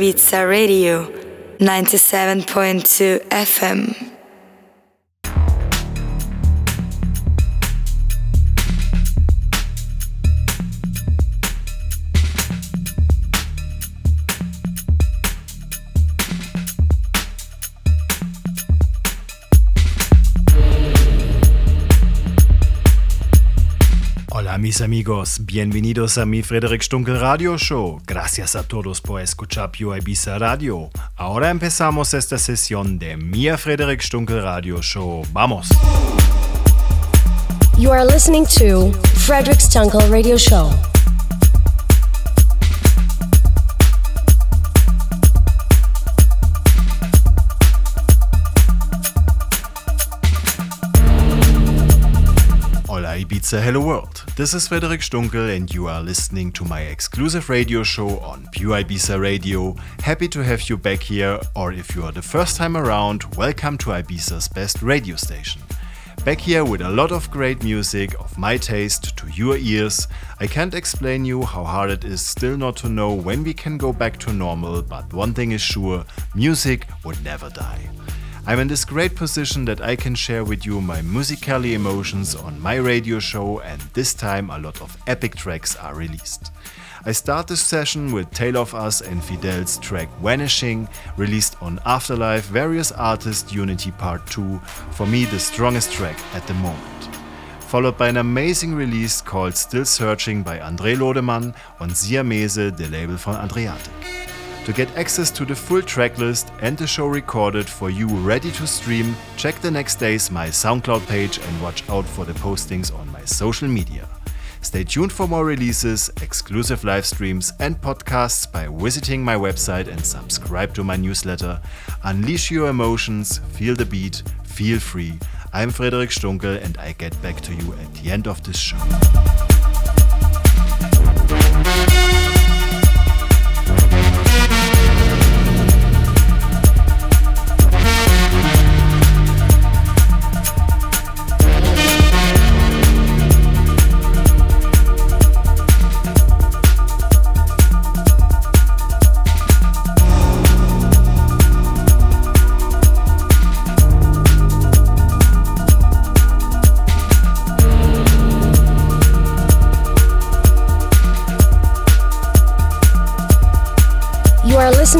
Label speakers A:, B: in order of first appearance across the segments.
A: Ibiza Radio 97.2 FM.
B: Amigos, bienvenidos a mi Frederick Stunkel Radio Show. Gracias a todos por escuchar Pure Ibiza Radio. Ahora empezamos esta sesión de mi Frederick Stunkel Radio Show. Vamos.
C: You are listening to Frederick Stunkel Radio Show.
B: Ibiza Hello World. This is Frederic Stunkel, and you are listening to my exclusive radio show on Pure Ibiza Radio. Happy to have you back here, or if you are the first time around, welcome to Ibiza's best radio station. Back here with a lot of great music of my taste to your ears. I can't explain you how hard it is still not to know when we can go back to normal, but one thing is sure music would never die. I'm in this great position that I can share with you my musically emotions on my radio show, and this time a lot of epic tracks are released. I start this session with Tale of Us and Fideles track Vanishing, released on Afterlife Various Artists Unity Part 2, for me the strongest track at the moment. Followed by an amazing release called Still Searching by André Lodemann on Siamese, the label von Adriatique. To get access to the full tracklist and the show recorded for you ready to stream, check the next days my SoundCloud page and watch out for the postings on my social media. Stay tuned for more releases, exclusive live streams, and podcasts by visiting my website and subscribe to my newsletter. Unleash your emotions, feel the beat, feel free. I'm Frederic Stunkel and I get back to you at the end of this show.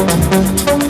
C: Música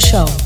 C: Show.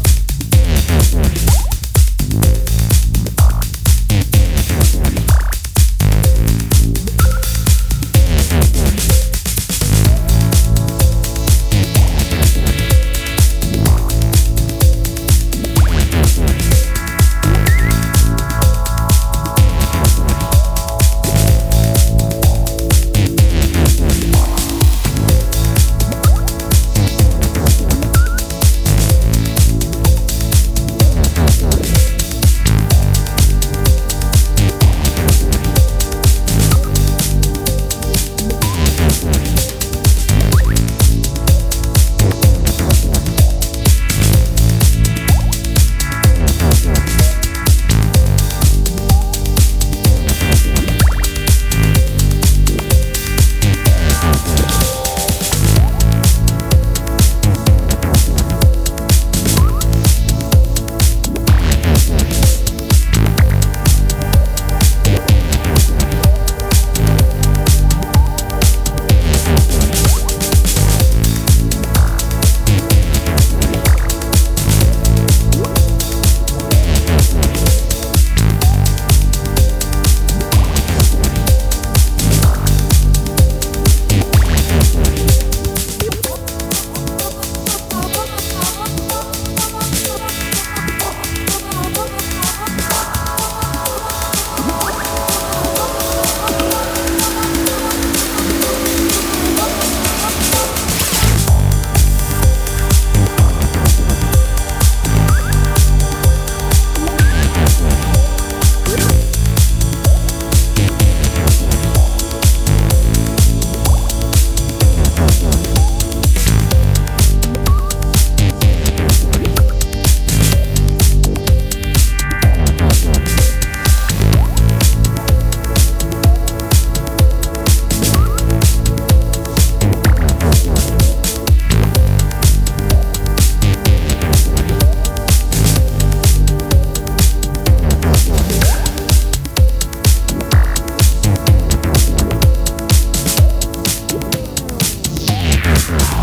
C: Listening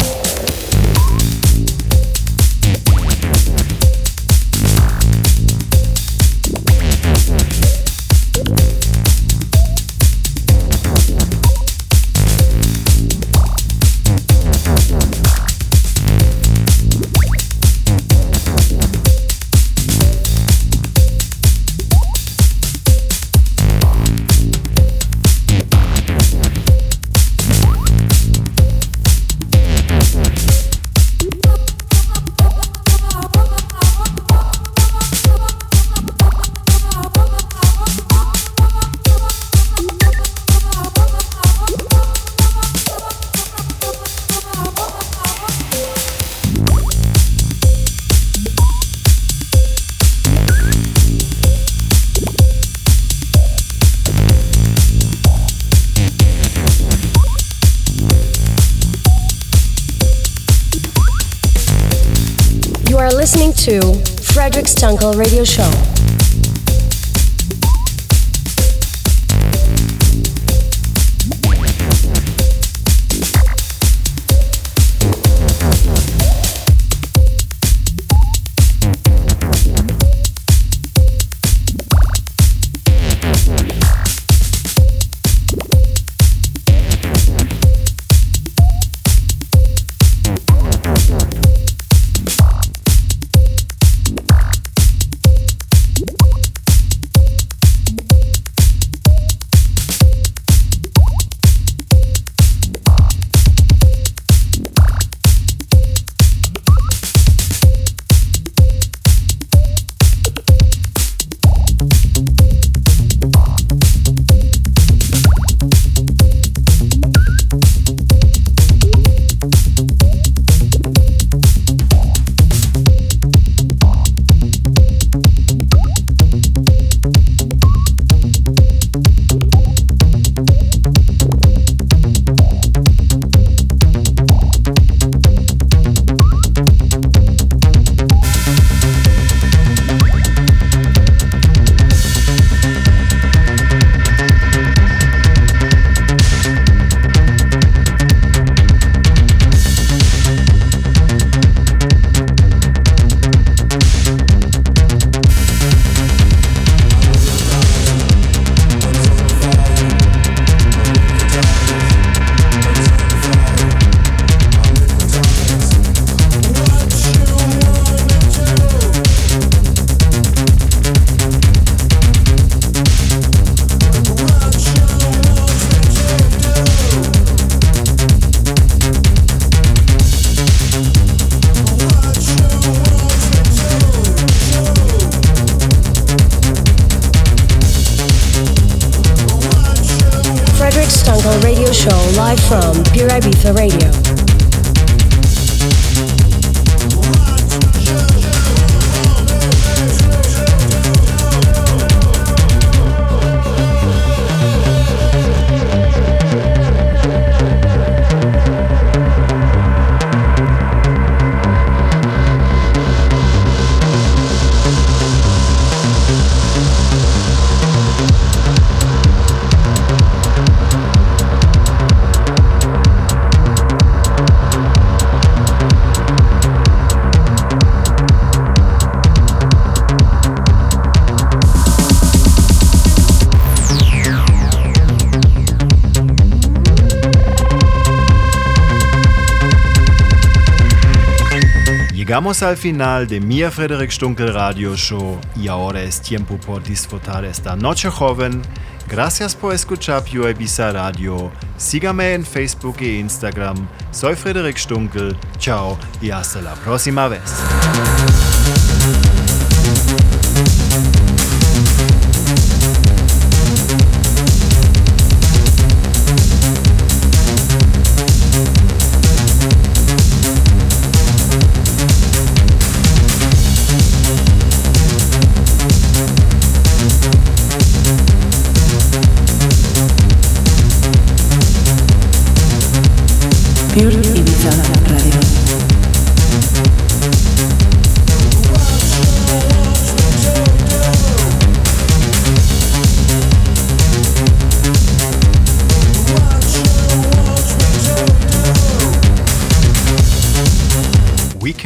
C: Radio Show.
B: Llegamos al final de mi Frederick Stunkel Radio Show y ahora es tiempo por disfrutar esta noche joven. Gracias por escuchar Pure Ibiza Radio. Sígame en Facebook e Instagram. Soy Frederick Stunkel. Chao y hasta la próxima vez.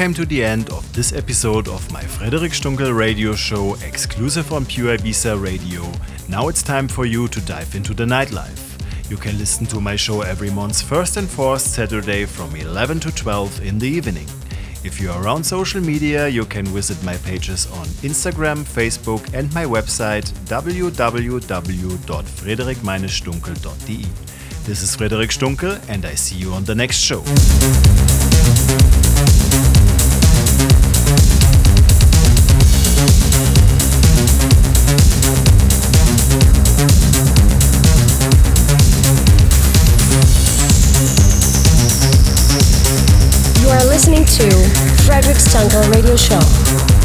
B: Came to the end of this episode of my Frederic Stunkel radio show exclusive on Pure Ibiza Radio. Now it's time for you to dive into the nightlife. You can listen to my show every month's first and fourth Saturday from 11 to 12 in the evening. If you're around social media, you can visit my pages on Instagram, Facebook, and my website www.frederic-stunkel.de. This is Frederic Stunkel, and I see you on the next show.
C: Stunkel Radio Show.